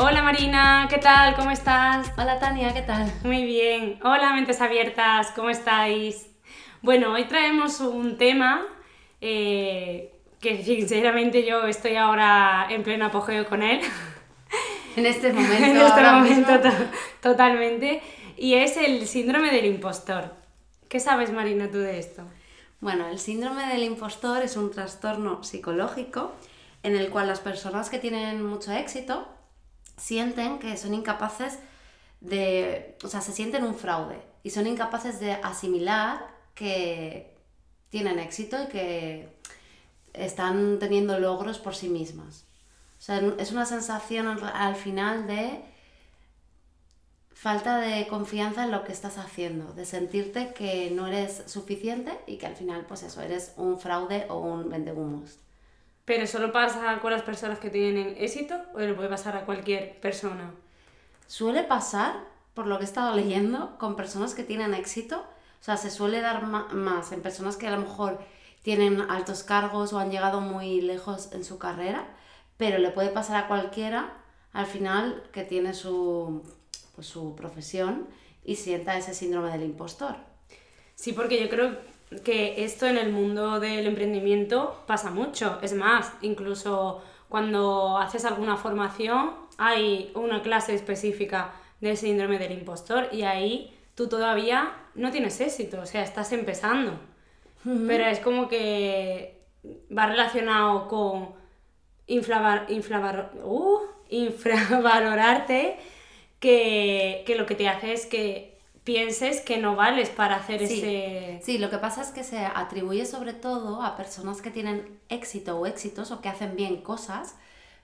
Hola Marina, ¿qué tal? ¿Cómo estás? Hola Tania, ¿qué tal? Muy bien. Hola mentes abiertas, ¿cómo estáis? Bueno, hoy traemos un tema eh, que sinceramente yo estoy ahora en pleno apogeo con él. En este momento. en este momento totalmente. Y es el síndrome del impostor. ¿Qué sabes, Marina, tú de esto? Bueno, el síndrome del impostor es un trastorno psicológico en el cual las personas que tienen mucho éxito sienten que son incapaces de, o sea, se sienten un fraude y son incapaces de asimilar que tienen éxito y que están teniendo logros por sí mismas. O sea, es una sensación al final de falta de confianza en lo que estás haciendo, de sentirte que no eres suficiente y que al final, pues eso, eres un fraude o un vendehumos. ¿Pero solo pasa con las personas que tienen éxito o le puede pasar a cualquier persona? Suele pasar, por lo que he estado leyendo, con personas que tienen éxito. O sea, se suele dar más en personas que a lo mejor tienen altos cargos o han llegado muy lejos en su carrera, pero le puede pasar a cualquiera al final que tiene su, pues, su profesión y sienta ese síndrome del impostor. Sí, porque yo creo que esto en el mundo del emprendimiento pasa mucho. Es más, incluso cuando haces alguna formación hay una clase específica del síndrome del impostor y ahí tú todavía no tienes éxito, o sea, estás empezando. Pero es como que va relacionado con inflavar, inflavar, uh, infravalorarte que, que lo que te hace es que pienses que no vales para hacer ese... Sí, lo que pasa es que se atribuye sobre todo a personas que tienen éxito o éxitos o que hacen bien cosas,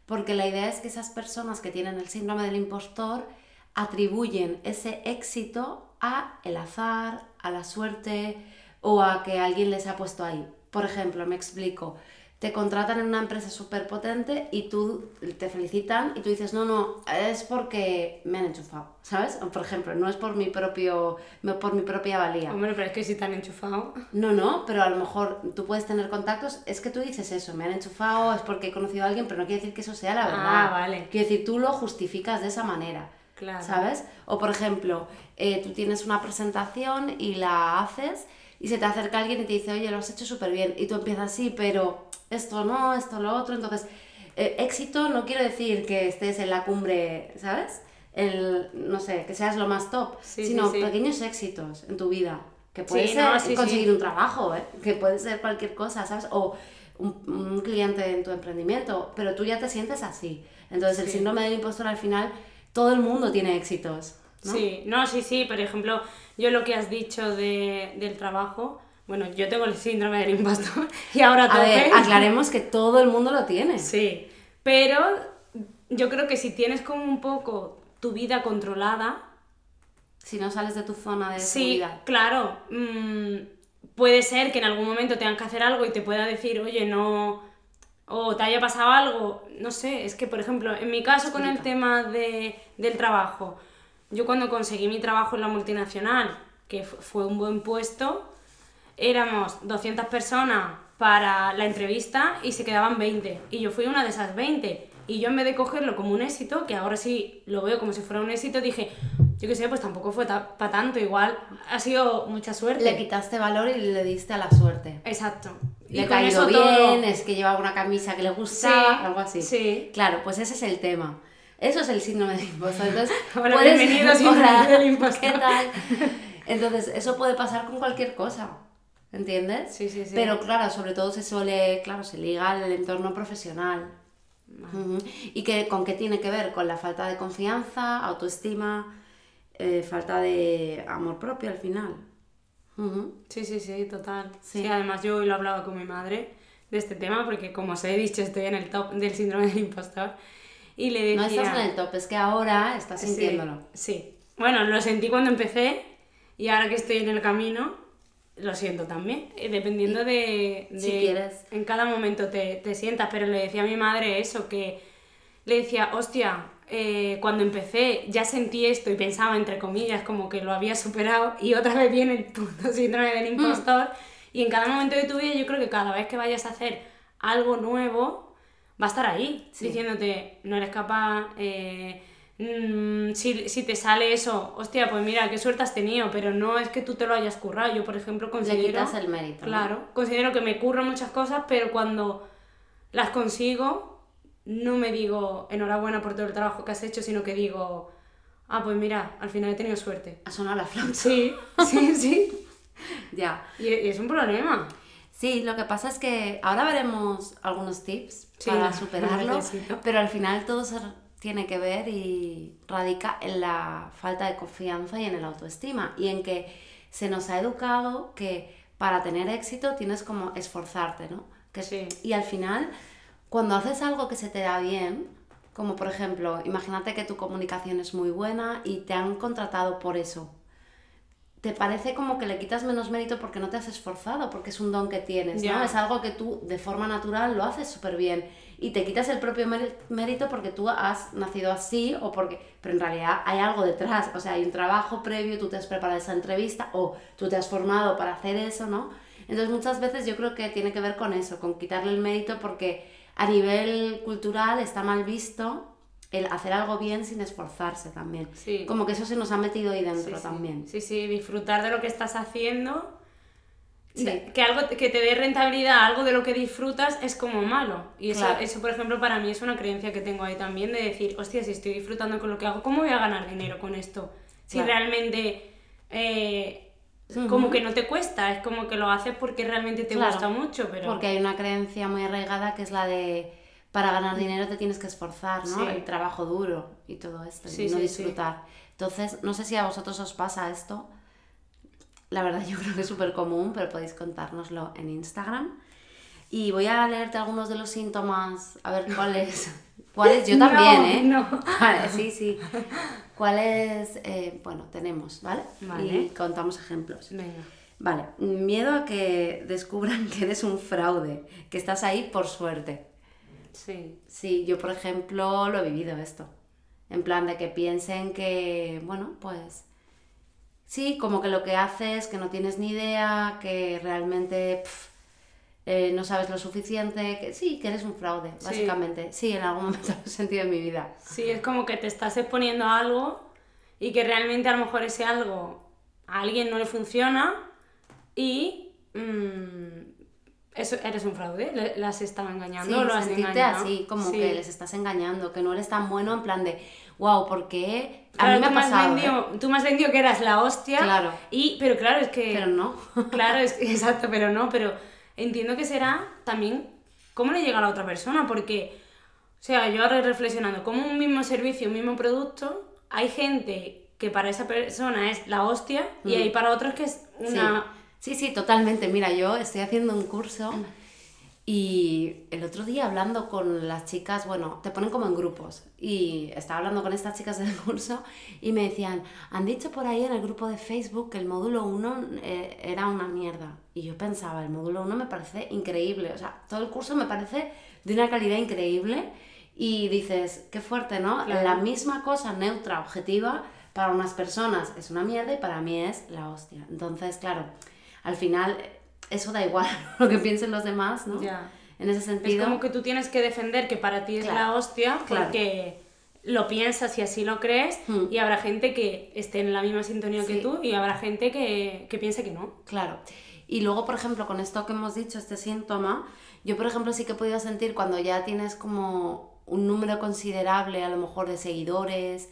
porque la idea es que esas personas que tienen el síndrome del impostor atribuyen ese éxito a el azar, a la suerte o a que alguien les ha puesto ahí. Por ejemplo, me explico te contratan en una empresa súper potente y tú te felicitan y tú dices, no, no, es porque me han enchufado, ¿sabes? por ejemplo, no es por mi, propio, por mi propia valía. Hombre, pero es que si te han enchufado. No, no, pero a lo mejor tú puedes tener contactos, es que tú dices eso, me han enchufado, es porque he conocido a alguien, pero no quiere decir que eso sea la verdad. Ah, vale. Quiere decir, tú lo justificas de esa manera. Claro. ¿Sabes? O por ejemplo, eh, tú tienes una presentación y la haces y se te acerca alguien y te dice, oye, lo has hecho súper bien. Y tú empiezas así, pero esto no, esto lo otro. Entonces, eh, éxito no quiere decir que estés en la cumbre, ¿sabes? El, no sé, que seas lo más top, sino pequeños éxitos en tu vida. Que puede ser conseguir un trabajo, ¿eh? que puede ser cualquier cosa, ¿sabes? O un, un, cliente en tu emprendimiento, pero tú ya te sientes así. Entonces, el síndrome del impostor al final, todo el mundo tiene éxitos. Sí, no, sí, sí, por ejemplo, yo lo que has dicho de, del trabajo, bueno, yo tengo el síndrome del impostor y ahora A ver, aclaremos que todo el mundo lo tiene. Sí, pero yo creo que si tienes como un poco tu vida controlada... Si no sales de tu zona de sí, claro. Mm, puede ser que en algún momento tengan que hacer algo y te pueda decir, oye, no... O te haya pasado algo, no sé, es que por ejemplo, en mi caso con el tema de, del trabajo, yo cuando conseguí mi trabajo en la multinacional, que fue un buen puesto, éramos 200 personas para la entrevista y se quedaban 20. Y yo fui una de esas 20. Y yo en vez de cogerlo como un éxito, que ahora sí lo veo como si fuera un éxito, dije, yo qué sé, pues tampoco fue para tanto, igual ha sido mucha suerte. Le quitaste valor y le diste a la suerte. Exacto. Le y caído bien, es que llevaba una camisa que le gustaba, algo así. Sí. Claro, pues ese es el tema. Eso es el síndrome del impostor. Entonces, hola, bienvenido síndrome del impostor. ¿Qué tal? Entonces, eso puede pasar con cualquier cosa. ¿Entiendes? Sí, sí, sí. Pero claro, sobre todo se suele, claro, se liga al entorno profesional. ¿Y que, con qué tiene que ver? Con la falta de confianza, autoestima, eh, falta de amor propio al final. Sí, sí, sí, total. Sí. además yo hoy lo hablaba con mi madre de este tema porque como os he dicho estoy en el top del síndrome del impostor Y le decía... No estás en el top, es que ahora estás sintiéndolo. Sí, sí. Bueno, lo sentí cuando empecé y ahora que estoy en el camino, lo siento también. eh, Dependiendo de, de- si quieres. En cada momento te, te sientas, pero le decía a mi madre eso, que le decía, hostia, eh, cuando empecé ya sentí esto y pensaba, entre comillas, como que lo había superado y otra vez viene el puto síndrome del impostor. Y en cada momento de tu vida yo creo que cada vez que vayas a hacer algo nuevo, va a estar ahí, Sí. diciéndote, no eres capaz, eh, mm, si, si te sale eso, hostia, pues mira, qué suerte has tenido, pero no es que tú te lo hayas currado. Yo, por ejemplo, Le considero... quitas el mérito. ¿no? Claro, considero que me curro muchas cosas, pero cuando las consigo, no me digo enhorabuena por todo el trabajo que has hecho, sino que digo, ah, pues mira, al final he tenido suerte. Ha sonado la flauta. Sí, sí, sí. Ya. Y, y es un problema. Sí, lo que pasa es que ahora veremos algunos tips Sí, para lo superarlo, pero al final todo se tiene que ver y radica en la falta de confianza y en el autoestima y en que se nos ha educado que para tener éxito tienes como esforzarte, ¿no? Que, Sí. Y al final, cuando haces algo que se te da bien, como por ejemplo, imagínate que tu comunicación es muy buena y te han contratado por eso, te parece como que le quitas menos mérito porque no te has esforzado, porque es un don que tienes, ¿no? Ya. Es algo que tú de forma natural lo haces súper bien y te quitas el propio méri- mérito porque tú has nacido así o porque... Pero en realidad hay algo detrás, o sea, hay un trabajo previo, tú te has preparado esa entrevista o tú te has formado para hacer eso, ¿no? Entonces muchas veces yo creo que tiene que ver con eso, con quitarle el mérito porque a nivel cultural está mal visto el hacer algo bien sin esforzarse también. Sí. Como que eso se nos ha metido ahí dentro Sí, también. Sí, sí, disfrutar de lo que estás haciendo. Sí. Que algo que te dé rentabilidad, algo de lo que disfrutas es como malo. Y eso, Claro. eso, por ejemplo, para mí es una creencia que tengo ahí también de decir, hostia, si estoy disfrutando con lo que hago, ¿cómo voy a ganar dinero con esto? Si Claro. realmente eh, como que no te cuesta, es como que lo haces porque realmente te Claro, gusta mucho, pero... Porque hay una creencia muy arraigada que es la de para ganar dinero te tienes que esforzar, ¿no? Sí. El trabajo duro y todo esto, Sí, y no sí, disfrutar. Entonces, no sé si a vosotros os pasa esto. La verdad yo creo que es súper común, pero podéis contárnoslo en Instagram. Y voy a leerte algunos de los síntomas, a ver cuáles. ¿Cuáles? Yo también, No, ¿eh? no. Vale, sí, sí. ¿Cuáles? eh, bueno, tenemos, ¿vale? Vale. Y contamos ejemplos. Venga. Vale, miedo a que descubran que eres un fraude, que estás ahí por suerte. Sí. Sí, yo por ejemplo lo he vivido esto. En plan de que piensen que, bueno, pues sí, como que lo que haces, que no tienes ni idea, que realmente pf, eh, no sabes lo suficiente, que sí, que eres un fraude, básicamente. Sí, en algún momento lo he sentido en mi vida. Sí, es como que te estás exponiendo a algo y que realmente a lo mejor ese algo a alguien no le funciona y mm, eso, eres un fraude, las estás engañando, Sí, lo has engañado. así, como Sí. que les estás engañando, que no eres tan bueno en plan de, wow, ¿por qué? A Claro, mí me ha tú, me has ¿eh? vendido, tú me has vendido que eras la hostia. Claro. Y, pero claro, es que. Pero no. Claro, es, exacto, pero no, pero entiendo que será también cómo le llega a la otra persona, porque, o sea, yo ahora reflexionando, como un mismo servicio, un mismo producto, hay gente que para esa persona es la hostia y Mm. hay para otros que es una... Sí, sí, totalmente. Mira, yo estoy haciendo un curso y el otro día hablando con las chicas, bueno, te ponen como en grupos y estaba hablando con estas chicas del curso y me decían, han dicho por ahí en el grupo de Facebook que el módulo 1 eh, era una mierda. Y yo pensaba, el módulo 1 me parece increíble, o sea, todo el curso me parece de una calidad increíble y dices, qué fuerte, ¿no? Claro. La misma cosa neutra, objetiva, para unas personas es una mierda y para mí es la hostia. Entonces, claro, al final eso da igual lo que piensen los demás, ¿no? Ya. En ese Es sentido. como que tú tienes que defender que para ti es Claro, la hostia claro. porque lo piensas y así lo crees Mm. y habrá gente que esté en la misma sintonía que tú y habrá gente que, que piense que no. Claro. Y luego, por ejemplo, con esto que hemos dicho, este síntoma, yo, por ejemplo, sí que he podido sentir cuando ya tienes como un número considerable, a lo mejor, de seguidores,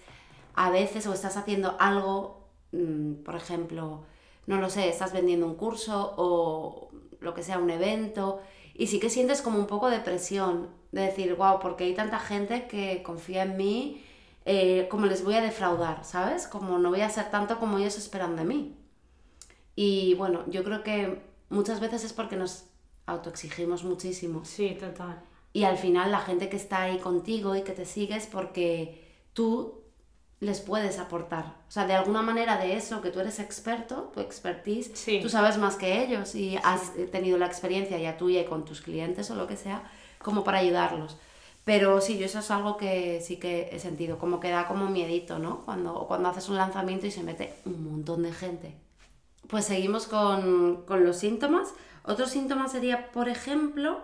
a veces, o estás haciendo algo, mm, por ejemplo, no lo sé, estás vendiendo un curso o lo que sea, un evento, y sí que sientes como un poco de presión, de decir, wow, porque hay tanta gente que confía en mí, eh, como les voy a defraudar, ¿sabes? Como no voy a ser tanto como ellos esperan de mí. Y bueno, yo creo que muchas veces es porque nos autoexigimos muchísimo. Sí, total. Y al final la gente que está ahí contigo y que te sigue es porque tú les puedes aportar. O sea, de alguna manera de eso, que tú eres experto, tu expertise, tú sabes más que ellos y has tenido la experiencia ya tuya y con tus clientes o lo que sea, como para ayudarlos. Pero sí, yo eso es algo que sí que he sentido, como que da como miedito, ¿no? Cuando, cuando haces un lanzamiento y se mete un montón de gente. Pues seguimos con, con los síntomas. Otro síntoma sería, por ejemplo,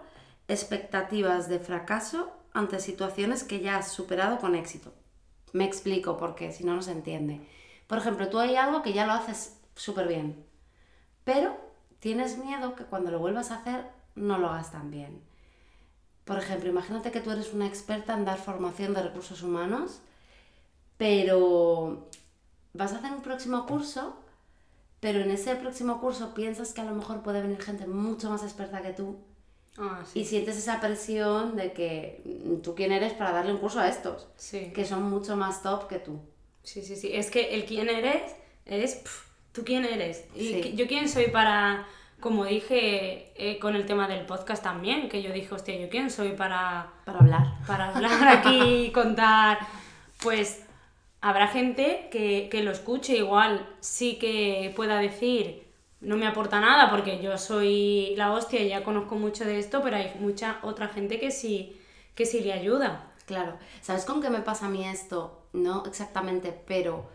expectativas de fracaso ante situaciones que ya has superado con éxito. Me explico porque si no, no se entiende. Por ejemplo, tú hay algo que ya lo haces súper bien, pero tienes miedo que cuando lo vuelvas a hacer no lo hagas tan bien. Por ejemplo, imagínate que tú eres una experta en dar formación de recursos humanos, pero vas a hacer un próximo curso, pero en ese próximo curso piensas que a lo mejor puede venir gente mucho más experta que tú Ah, y sientes esa presión de que tú quién eres para darle un curso a estos, que son mucho más top que tú. Sí, sí, sí. Es que el quién eres es tú quién eres. Y yo quién soy para, como dije eh, con el tema del podcast también, que yo dije, hostia, yo quién soy para... Para hablar. Para hablar aquí y contar. Pues habrá gente que, que lo escuche igual, sí que pueda decir no me aporta nada porque yo soy la hostia y ya conozco mucho de esto, pero hay mucha otra gente que sí, que sí le ayuda. Claro. ¿Sabes con qué me pasa a mí esto? No exactamente, pero,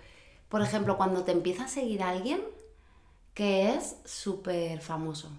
por ejemplo, cuando te empieza a seguir alguien que es súper famoso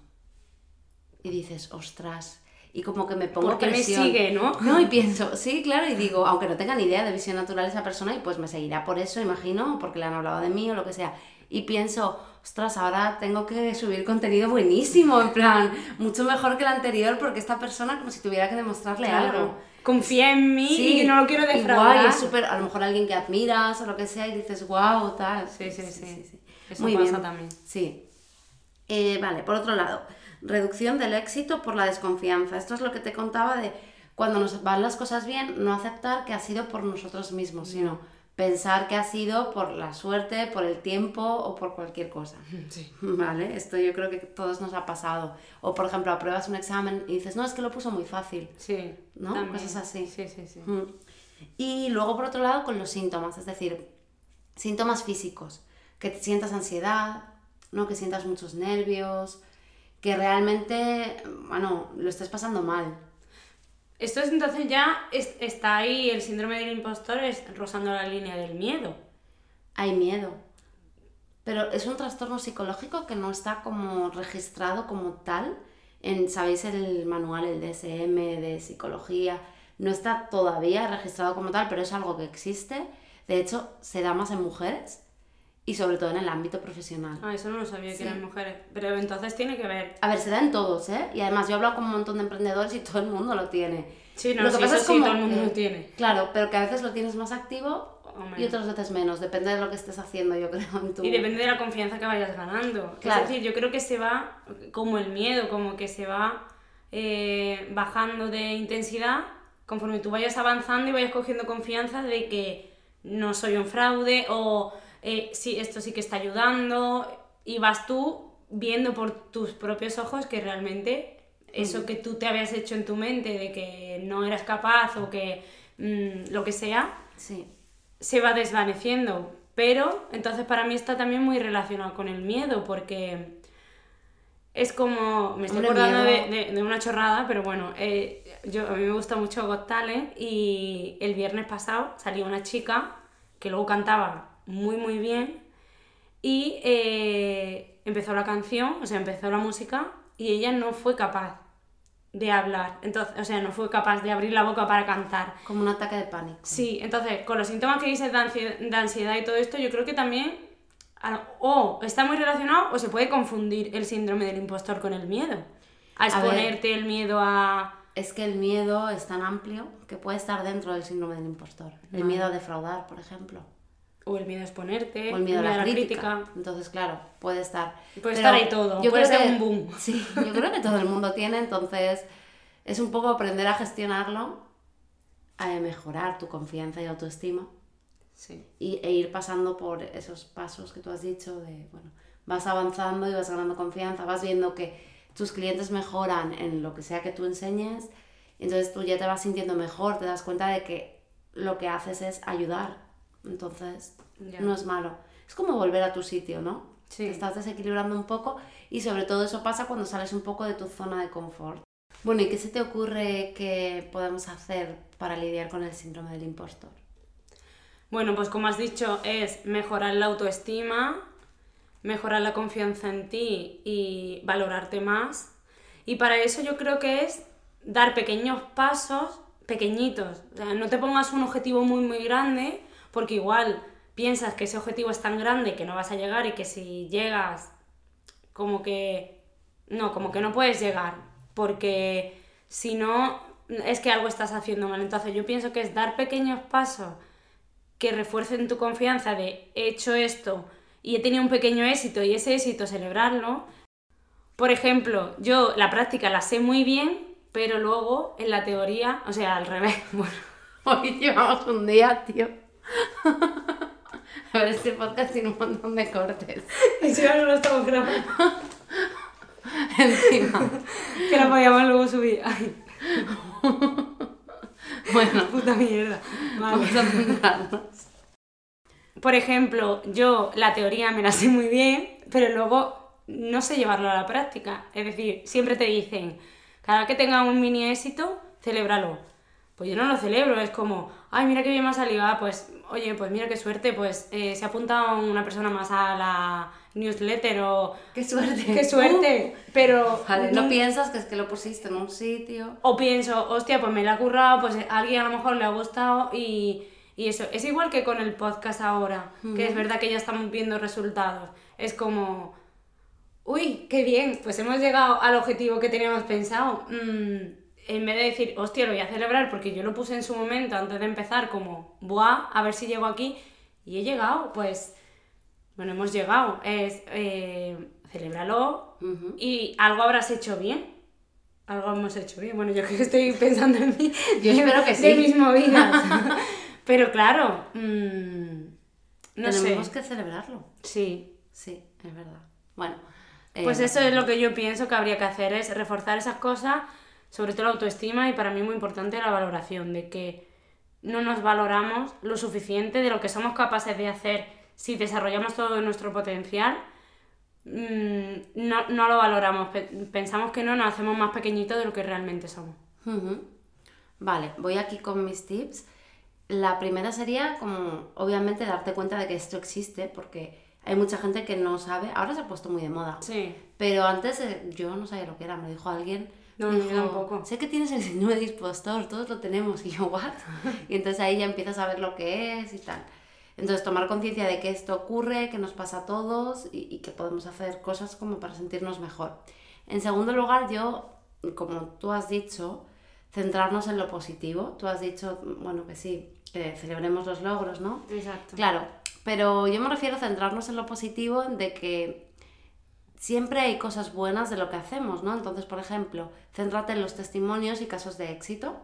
y dices, ostras, y como que me pongo Porque me sigue, ¿no? No, y pienso, sí, claro, y digo, aunque no tenga ni idea de visión natural esa persona, y pues me seguirá por eso, imagino, porque le han hablado de mí o lo que sea. Y pienso, ostras, ahora tengo que subir contenido buenísimo, en plan, mucho mejor que el anterior porque esta persona como si tuviera que demostrarle algo. Confía en mí y no lo quiero defraudar. Igual, es súper, a lo mejor alguien que admiras o lo que sea y dices, wow, tal. Sí, sí, sí. Eso Muy pasa también. Sí. Eh, vale, por otro lado, reducción del éxito por la desconfianza. Esto es lo que te contaba de cuando nos van las cosas bien, no aceptar que ha sido por nosotros mismos, sino pensar que ha sido por la suerte, por el tiempo o por cualquier cosa. Sí. ¿Vale? Esto yo creo que todos nos ha pasado. O por ejemplo, apruebas un examen y dices, no, es que lo puso muy fácil. Sí. ¿No? Cosas así. Sí, sí, sí. Y luego por otro lado con los síntomas, es decir, síntomas físicos, que te sientas ansiedad, ¿no? que sientas muchos nervios, que realmente, bueno, lo estés pasando mal. Esto es entonces ya está ahí el síndrome del impostor es rozando la línea del miedo. Hay miedo. Pero es un trastorno psicológico que no está como registrado como tal en, ¿sabéis? El manual, el DSM de psicología. No está todavía registrado como tal, pero es algo que existe. De hecho, se da más en mujeres y sobre todo en el ámbito profesional. Ah, eso no lo sabía que eran mujeres, pero entonces tiene que ver. A ver, se da en todos, ¿eh? Y además yo he hablado con un montón de emprendedores y todo el mundo lo tiene. Sí, no, lo que pasa es como, todo el mundo lo tiene. Claro, pero que a veces lo tienes más activo y otras veces menos, depende de lo que estés haciendo, yo creo, en tu... Y depende de la confianza que vayas ganando. Claro. Es decir, yo creo que se va como el miedo, como que se va eh, bajando de intensidad conforme tú vayas avanzando y vayas cogiendo confianza de que no soy un fraude o eh, sí, esto sí que está ayudando, y vas tú viendo por tus propios ojos que realmente eso que tú te habías hecho en tu mente de que no eras capaz o que mm, lo que sea, se va desvaneciendo. Pero entonces para mí está también muy relacionado con el miedo, porque es como, me estoy acordando de, una chorrada, pero bueno, eh, yo, a mí me gusta mucho Got Talent y el viernes pasado salió una chica que luego cantaba muy muy bien y eh, empezó la canción, o sea, empezó la música y ella no fue capaz de hablar, entonces, o sea, no fue capaz de abrir la boca para cantar. Como un ataque de pánico. Sí, entonces, con los síntomas que dices de ansiedad, y todo esto, yo creo que también o está muy relacionado o se puede confundir el síndrome del impostor con el miedo. A exponerte el miedo a... Es que el miedo es tan amplio que puede estar dentro del síndrome del impostor. El miedo a defraudar, por ejemplo. O el miedo a exponerte. O el miedo, a la, crítica. entonces, claro, puede estar. Puede estar ahí todo. Yo puede ser un boom. Sí, yo creo que todo el mundo tiene, entonces es un poco aprender a gestionarlo, a mejorar tu confianza y autoestima. Sí. Y, e ir pasando por esos pasos que tú has dicho de, bueno, vas avanzando y vas ganando confianza, vas viendo que tus clientes mejoran en lo que sea que tú enseñes Entonces tú ya te vas sintiendo mejor, te das cuenta de que lo que haces es ayudar. Entonces, Ya. no es malo. Es como volver a tu sitio, ¿no? Sí. Te estás desequilibrando un poco y sobre todo eso pasa cuando sales un poco de tu zona de confort. Bueno, ¿y qué se te ocurre que podemos hacer para lidiar con el síndrome del impostor? Bueno, pues como has dicho, es mejorar la autoestima, mejorar la confianza en ti y valorarte más. Y para eso yo creo que es dar pequeños pasos, pequeñitos. O sea, no te pongas un objetivo muy, muy grande, porque igual piensas que ese objetivo es tan grande que no vas a llegar y que si llegas, como que... No, como que no puedes llegar, porque si no, es que algo estás haciendo mal. Entonces yo pienso que es dar pequeños pasos que refuercen tu confianza de he hecho esto y he tenido un pequeño éxito y ese éxito celebrarlo. Por ejemplo, yo la práctica la sé muy bien, pero luego en la teoría, o sea, al revés. Bueno, Hoy llevamos un día, tío. A ver, este podcast tiene un montón de cortes. eso ya no lo estamos grabando. Encima. Que lo podíamos luego subir. Ay, Bueno, puta mierda. Vale. vamos a centrarnos. Por ejemplo, yo la teoría me la sé muy bien, pero luego no sé llevarlo a la práctica. Es decir, siempre te dicen, cada vez que tengas un mini éxito, celébralo. Pues yo no lo celebro, es como, ay, mira qué bien me ha salido, ah, pues, oye, pues mira qué suerte, pues eh, se ha apuntado una persona más a la newsletter o ¡Qué suerte! qué suerte, pero Uh, vale, no piensas que es que lo pusiste en un sitio. o pienso, hostia, pues me la ha currado, pues a alguien a lo mejor le ha gustado y, y eso. Es igual que con el podcast ahora, que es verdad que ya estamos viendo resultados. Es como, uy, qué bien, pues hemos llegado al objetivo que teníamos pensado. Mm, en vez de decir, hostia, lo voy a celebrar porque yo lo puse en su momento antes de empezar, como, buah, a ver si llego aquí. Y he llegado, pues, bueno, hemos llegado. Es, eh, celébralo Ujú. y algo habrás hecho bien. Algo hemos hecho bien. Bueno, yo que estoy pensando en mí. Yo espero que De sí. mis movidas. Pero claro, mm, no Tenemos sé. que celebrarlo. Sí. Sí, es verdad. Bueno. eh, Pues eso es lo que yo pienso que habría que hacer, es reforzar esas cosas, sobre todo la autoestima y para mí muy importante la valoración, de que no nos valoramos lo suficiente de lo que somos capaces de hacer si desarrollamos todo nuestro potencial. mm, No, no lo valoramos, pe- pensamos que no, nos hacemos más pequeñitos de lo que realmente somos. Vale, voy aquí con mis tips. La primera sería como, obviamente, darte cuenta de que esto existe, porque hay mucha gente que no sabe, ahora se ha puesto muy de moda, Sí. pero antes eh, yo no sabía lo que era, me dijo alguien. No, dijo, tampoco. Sé que tienes el síndrome de impostor, todos lo tenemos, y yo, ¿what? Y entonces ahí ya empiezas a ver lo que es y tal. Entonces tomar conciencia de que esto ocurre, que nos pasa a todos y, y que podemos hacer cosas como para sentirnos mejor. En segundo lugar, yo, como tú has dicho, centrarnos en lo positivo. Tú has dicho, bueno, que sí, celebremos los logros, ¿no? Exacto. Claro, pero yo me refiero a centrarnos en lo positivo de que siempre hay cosas buenas de lo que hacemos, ¿no? Entonces, por ejemplo, céntrate en los testimonios y casos de éxito.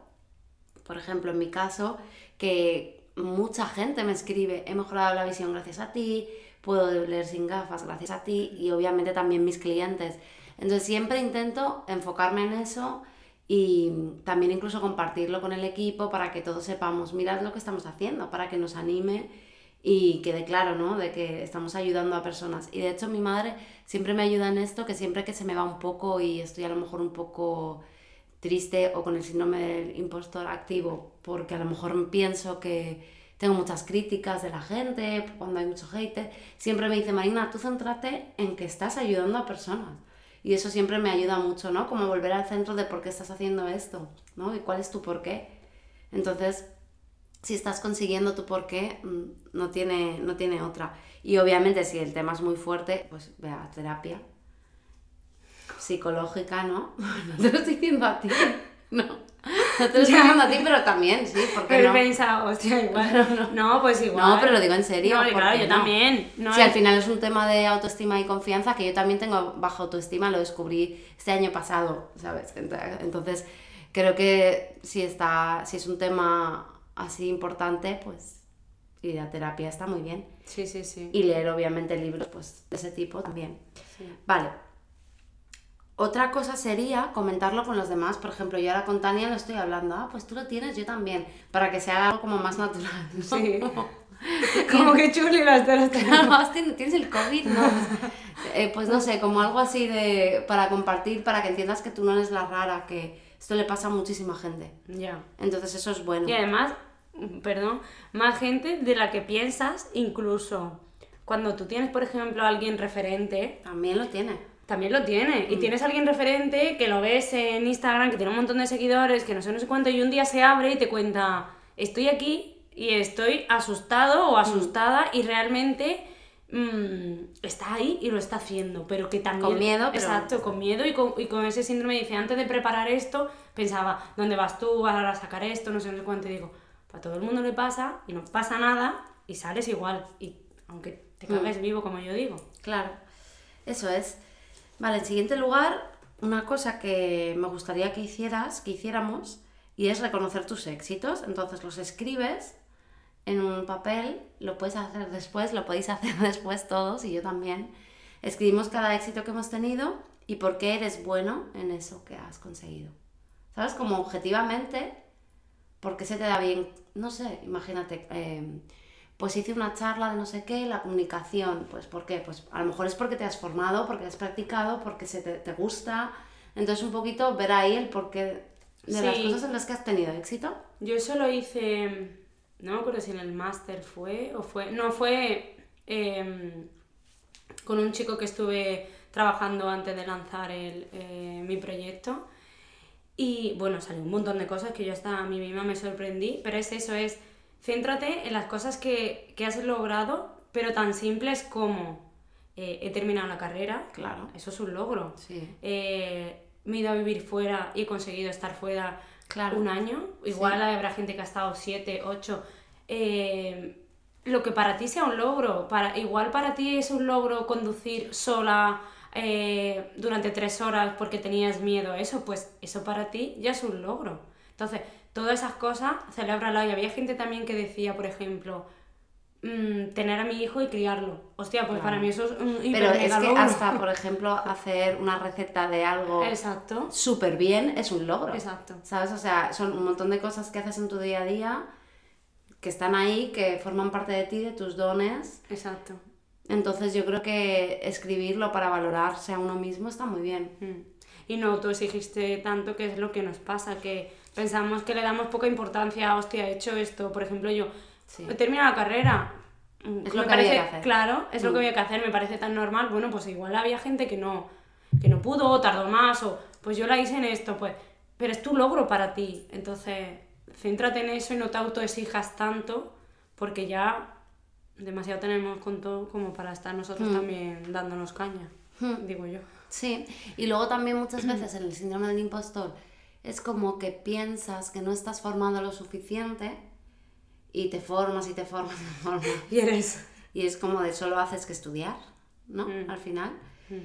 Por ejemplo, en mi caso, que mucha gente me escribe, he mejorado la visión gracias a ti, puedo leer sin gafas gracias a ti y obviamente también mis clientes. Entonces siempre intento enfocarme en eso y también incluso compartirlo con el equipo para que todos sepamos, mirad lo que estamos haciendo, para que nos anime y quede claro, ¿no? De que estamos ayudando a personas. Y de hecho mi madre siempre me ayuda en esto, que siempre que se me va un poco y estoy a lo mejor un poco triste o con el síndrome del impostor activo, porque a lo mejor pienso que tengo muchas críticas de la gente, cuando hay mucho hate, siempre me dice, Marina, tú céntrate en que estás ayudando a personas. Y eso siempre me ayuda mucho, ¿no? Como volver al centro de por qué estás haciendo esto, ¿no? Y cuál es tu porqué. Entonces, si estás consiguiendo tu porqué, mm, no tiene, no tiene otra. Y obviamente si el tema es muy fuerte, pues ve a terapia psicológica, ¿no? No te lo estoy diciendo a ti, no. No te lo estoy diciendo a ti, pero también, sí, porque Pero no. he pensado, hostia, igual. No, pues igual. No, pero lo digo en serio. No, ¿por claro, yo no? también. No si al final es un tema de autoestima y confianza, que yo también tengo baja autoestima, lo descubrí este año pasado, ¿sabes? Ent- Entonces, creo que si, está, si es un tema así importante, pues ir a terapia está muy bien. Sí, sí, sí. Y leer, obviamente, libros pues, de ese tipo también. Sí. Vale. Otra cosa sería comentarlo con los demás. Por ejemplo, yo ahora con Tania lo estoy hablando. Ah, pues tú lo tienes, yo también. Para que sea algo como más natural. ¿no? Sí. como que chuli las tien- tienes el COVID, ¿no? Pues, eh, pues no sé, como algo así de para compartir, para que entiendas que tú no eres la rara, que esto le pasa a muchísima gente. Ya. Entonces eso es bueno. Y además, mm, perdón, más gente de la que piensas, incluso cuando tú tienes, por ejemplo, a alguien referente, También lo tiene. también lo tiene. Mm. Y tienes a alguien referente que lo ves en Instagram, que tiene un montón de seguidores, que no sé, no sé cuánto, y un día se abre y te cuenta, estoy aquí y estoy asustado Mm. o asustada y realmente mm, está ahí y lo está haciendo, pero que también... Con miedo, pero- Exacto, con miedo y con, y con ese síndrome dice, antes de preparar esto, pensaba, ¿dónde vas tú ahora a sacar esto? No sé, no sé cuánto, y digo, a todo el mundo le pasa y no pasa nada y sales igual, y aunque te Mm. cagues vivo, como yo digo. Claro, eso es. Vale, en siguiente lugar, una cosa que me gustaría que hicieras, que hiciéramos, y es reconocer tus éxitos. Entonces los escribes en un papel, lo puedes hacer después, lo podéis hacer después todos, y yo también. Escribimos cada éxito que hemos tenido y por qué eres bueno en eso que has conseguido. ¿Sabes? Como objetivamente, ¿por qué se te da bien? No sé, imagínate, eh, pues hice una charla de no sé qué, la comunicación, pues ¿por qué? Pues a lo mejor es porque te has formado, porque has practicado, porque se te, te gusta. Entonces un poquito ver ahí el porqué de las cosas en las que has tenido éxito. Yo eso lo hice, no me acuerdo si en el máster fue o fue, no, fue em, con un chico que estuve trabajando antes de lanzar el, eh, mi proyecto. Y bueno, salió un montón de cosas que yo hasta a mí misma me sorprendí, pero es eso, es céntrate en las cosas que, que has logrado, pero tan simples como eh, he terminado la carrera, Claro. eso es un logro. Sí. Eh, me he ido a vivir fuera y he conseguido estar fuera Claro. un año. Igual habrá gente que ha estado siete, ocho. Eh, lo que para ti sea un logro. Para, igual para ti es un logro conducir sola eh, durante tres horas porque tenías miedo a eso, pues eso para ti ya es un logro. Entonces, todas esas cosas, celébrala. Y había gente también que decía, por ejemplo, mm, tener a mi hijo y criarlo. Hostia, pues para mí eso es un Pero es que logro. hasta, por ejemplo, hacer una receta de algo Exacto. súper bien es un logro. Exacto. ¿Sabes? O sea, son un montón de cosas que haces en tu día a día que están ahí, que forman parte de ti, de tus dones. Exacto. Entonces yo creo que escribirlo para valorarse a uno mismo está muy bien. Mm. Y no autoexigiste tanto, que es lo que nos pasa, que pensamos que le damos poca importancia, hostia, he hecho esto. Por ejemplo, yo Sí. la carrera. mm, Es me lo que había parece- que hacer. Claro, es lo que Mm. había que hacer, me parece tan normal. Bueno, pues igual había gente que no, que no pudo, o tardó más, o pues yo la hice en esto, pues. Pero es tu logro para ti. Entonces, céntrate en eso y no te autoexijas tanto, porque ya demasiado tenemos con todo como para estar nosotros Mm. también dándonos caña, Mm. digo yo. Sí, y luego también muchas veces en el síndrome del impostor es como que piensas que no estás formado lo suficiente y te formas y te formas y te formas. Y eres. Y es como de solo haces que estudiar, ¿no? Mm. Al final. Mm.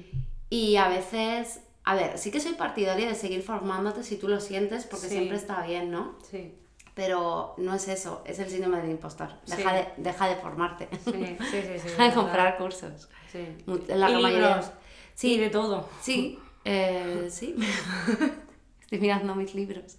Y a veces, a ver, sí que soy partidaria de seguir formándote si tú lo sientes, porque Sí. siempre está bien, ¿no? Sí. Pero no es eso, es el síndrome del impostor. Deja, Sí. de, deja de formarte. Sí, sí, sí. sí, Deja de comprar cursos. Sí. La Y mayoría-. Sí, Y de todo. Sí, eh, sí. Estoy mirando mis libros.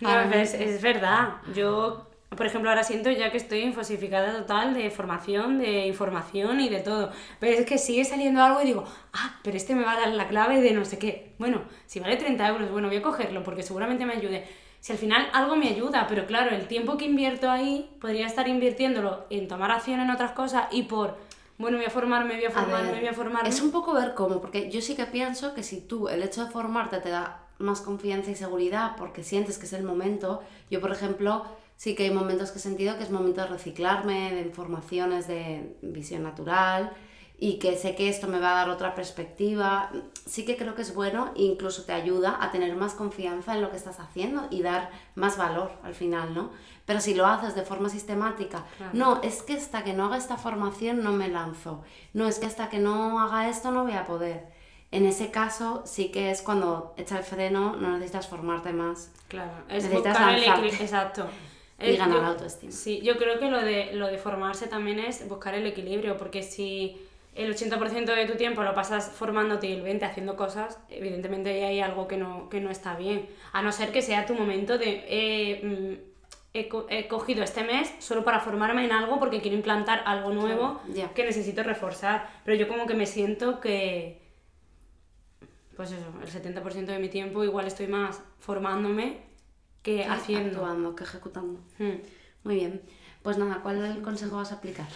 No, es, es verdad. Yo, por ejemplo, ahora siento ya que estoy infosificada total de formación, de información y de todo. Pero es que sigue saliendo algo y digo, ah, pero este me va a dar la clave de no sé qué. Bueno, si vale 30 euros, bueno, voy a cogerlo porque seguramente me ayude. Si al final algo me ayuda, pero claro, el tiempo que invierto ahí podría estar invirtiéndolo en tomar acción en otras cosas y por, bueno, voy a formarme, voy a A formarme, ver, voy a formarme. Es un poco ver cómo, porque yo sí que pienso que si tú el hecho de formarte te da más confianza y seguridad porque sientes que es el momento, yo por ejemplo sí que hay momentos que he sentido que es momento de reciclarme, de informaciones de visión natural y que sé que esto me va a dar otra perspectiva, sí que creo que es bueno e incluso te ayuda a tener más confianza en lo que estás haciendo y dar más valor al final, ¿no? Pero si lo haces de forma sistemática, Claro. no, es que hasta que no haga esta formación no me lanzo, no, es que hasta que no haga esto no voy a poder. En ese caso sí que es cuando echa el freno, no necesitas formarte más Claro, es Necesitas buscar el equilibrio. Exacto. Y ganar yo- autoestima. Sí, yo creo que lo de, lo de formarse también es buscar el equilibrio, porque si el 80% de tu tiempo lo pasas formándote y el 20% haciendo cosas, evidentemente ahí hay algo que no, que no está bien. A no ser que sea tu momento de... eh, mm, he, co- he cogido este mes solo para formarme en algo porque quiero implantar algo nuevo ya. que necesito reforzar. Pero yo como que me siento que... Pues eso, el 70% de mi tiempo igual estoy más formándome que haciendo. Actuando, que ejecutando. Hmm. Muy bien. Pues nada, ¿cuál consejo vas a aplicar?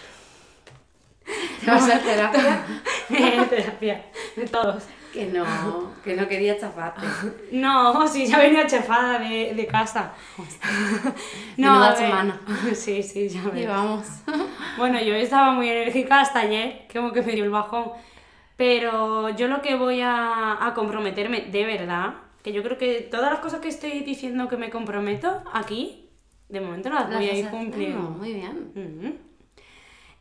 ¿Te vas a terapia? Terapia, de todos. que no, que no quería chafarte. No, sí, ya venía chefada de, de casa. Menuda a ver. semana. Sí, sí, ya ves. Llevamos. Bueno, yo estaba muy enérgica hasta ayer, como que me dio el bajón. Pero yo lo que voy a, a comprometerme de verdad, que yo creo que todas las cosas que estoy diciendo que me comprometo aquí, de momento las voy a ir Las cumpliendo. Muy bien. Ujú.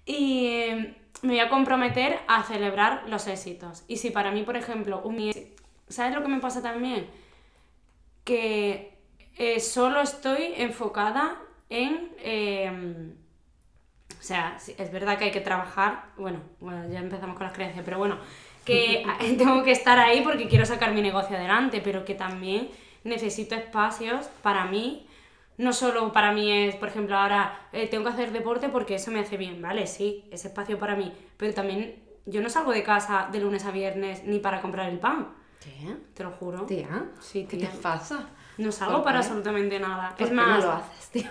Y eh, me voy a comprometer a celebrar los éxitos. Y si para mí, por ejemplo, un ¿Sabes lo que me pasa también? Que eh, solo estoy enfocada en... eh, o sea, es verdad que hay que trabajar, bueno, bueno, ya empezamos con las creencias, pero bueno, que tengo que estar ahí porque quiero sacar mi negocio adelante, pero que también necesito espacios para mí. No solo para mí es, por ejemplo, ahora eh, tengo que hacer deporte porque eso me hace bien, ¿vale? Sí, es espacio para mí, pero también yo no salgo de casa de lunes a viernes ni para comprar el pan, ¿Qué? te lo juro. Tía, Sí, ¿qué tía. te pasa? No salgo ¿Por para qué? absolutamente nada. ¿Por es qué más, no lo haces, tío?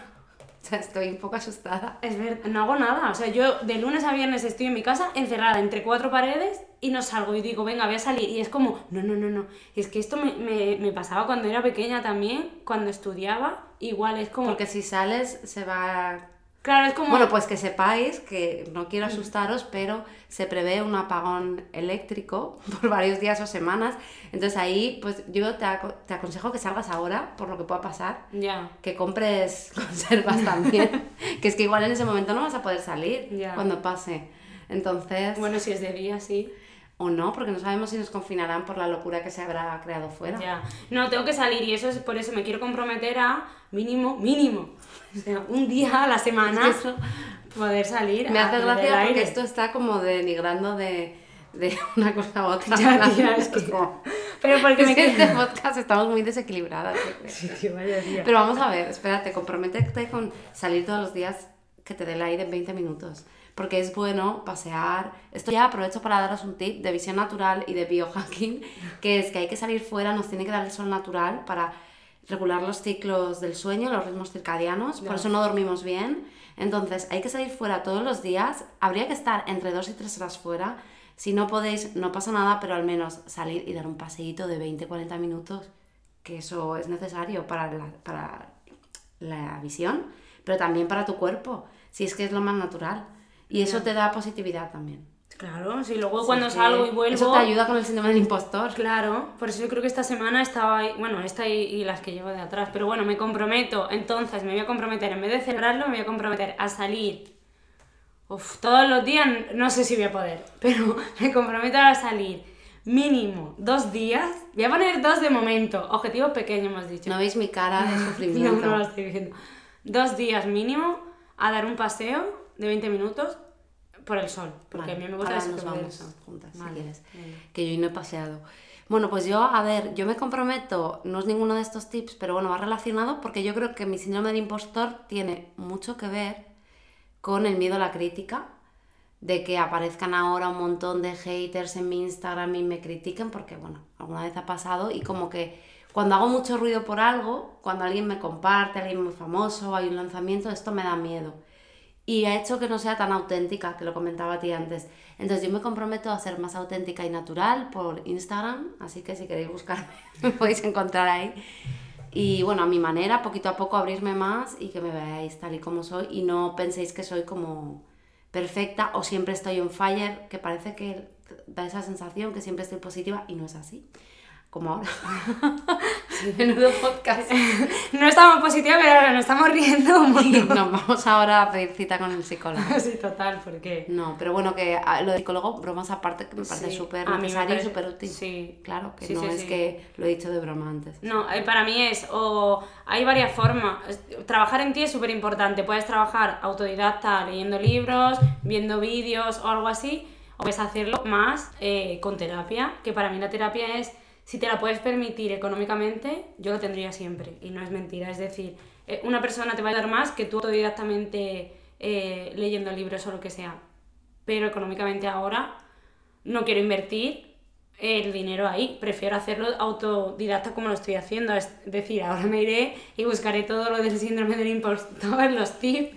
O sea, estoy un poco asustada. Es verdad, no hago nada. O sea, yo de lunes a viernes estoy en mi casa encerrada entre cuatro paredes y no salgo. Y digo, venga, voy a salir. Y es como, no, no, no, no. Y es que esto me, me, me pasaba cuando era pequeña también, cuando estudiaba. Igual es como. Porque si sales se va... claro, es como. Bueno, pues que sepáis que no quiero asustaros, pero se prevé un apagón eléctrico por varios días o semanas. Entonces ahí, pues yo te, aco- te aconsejo que salgas ahora, por lo que pueda pasar, Ya. que compres conservas también, que es que igual en ese momento no vas a poder salir Ya. cuando pase. Entonces, Bueno, si es de día, sí. O no, porque no sabemos si nos confinarán por la locura que se habrá creado fuera. Ya. No, tengo que salir y eso es por eso me quiero comprometer a mínimo, mínimo. O sea, un día a la semana Es que eso poder salir. me hace gracia porque aire. esto está como denigrando de, de una cosa a otra. Ya, tía, es que- Pero porque Es me que quiero. este podcast estamos muy desequilibradas. Sí, tío, vaya día. Pero vamos a ver, espérate, comprométete con salir todos los días que te dé el aire en 20 minutos. Porque es bueno pasear. Esto ya aprovecho para daros un tip de visión natural y de biohacking, que es que hay que salir fuera, nos tiene que dar el sol natural para regular los ciclos del sueño, los ritmos circadianos, por eso no dormimos bien. Entonces, hay que salir fuera todos los días, habría que estar entre 2 y 3 horas fuera. Si no podéis, no pasa nada, pero al menos salir y dar un paseíto de 20-40 minutos, que eso es necesario para la, para la visión, pero también para tu cuerpo, si es que es lo más natural. Y eso te da positividad también. Claro, si luego Sí, cuando salgo y vuelvo. Eso te ayuda con el síndrome del impostor. Claro, por eso yo creo que esta semana estaba ahí, bueno, esta y, y las que llevo de atrás, pero bueno, me comprometo, entonces me voy a comprometer, en vez de celebrarlo, me voy a comprometer a salir. Uf, todos los días, no sé si voy a poder, pero me comprometo a salir mínimo dos días. Voy a poner dos de momento, objetivos pequeños hemos dicho. No veis mi cara de No, sufrimiento. no lo estoy viendo. Dos días mínimo a dar un paseo de 20 minutos por el sol, porque Vale, a mí me gusta ahora nos vamos juntas, si quieres. Que yo hoy no he paseado. Bueno, pues yo, a ver, yo me comprometo, no es ninguno de estos tips, pero bueno, va relacionado porque yo creo que mi síndrome del impostor tiene mucho que ver con el miedo a la crítica, de que aparezcan ahora un montón de haters en mi Instagram y me critiquen, porque bueno, alguna vez ha pasado y como que cuando hago mucho ruido por algo, cuando alguien me comparte, alguien muy famoso, hay un lanzamiento, esto me da miedo. Y ha hecho que no sea tan auténtica, que lo comentaba a ti antes. Entonces yo me comprometo a ser más auténtica y natural por Instagram, así que si queréis buscarme, me podéis encontrar ahí. Y bueno, a mi manera, poquito a poco abrirme más y que me veáis tal y como soy y no penséis que soy como perfecta o siempre estoy on fire, que parece que da esa sensación que siempre estoy positiva y no es así. Como ahora. Menudo podcast. No estamos positivos, pero ahora nos estamos riendo. Nos vamos ahora a pedir cita con el psicólogo. Sí, total, porque... No, pero bueno, que a- lo de psicólogo, bromas aparte, que me parece Sí, súper me necesario y parece- súper útil. sí. Claro, que Sí, no sí, es sí. que lo he dicho de broma antes. No, eh, para mí es, o hay varias formas. Trabajar en ti es súper importante. Puedes trabajar autodidacta, leyendo libros, viendo vídeos o algo así. o puedes hacerlo más eh, con terapia, que para mí la terapia es, si te la puedes permitir económicamente, yo lo tendría siempre, y no es mentira, es decir, eh, una persona te va a dar más que tú autodidactamente eh, leyendo libros o lo que sea, pero económicamente ahora no quiero invertir el dinero ahí, prefiero hacerlo autodidacta como lo estoy haciendo, es decir, ahora me iré y buscaré todo lo del síndrome del impostor, los tips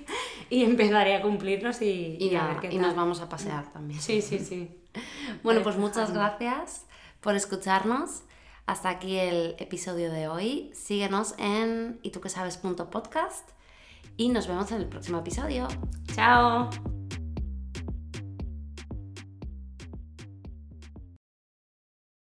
y empezaré a cumplirlos y, Y, a ver qué y tal. nos vamos a pasear también. Sí, sí, sí. Bueno, pues muchas gracias por escucharnos. Hasta aquí el episodio de hoy. Síguenos en y tú que sabes.podcast y nos vemos en el próximo episodio. Chao.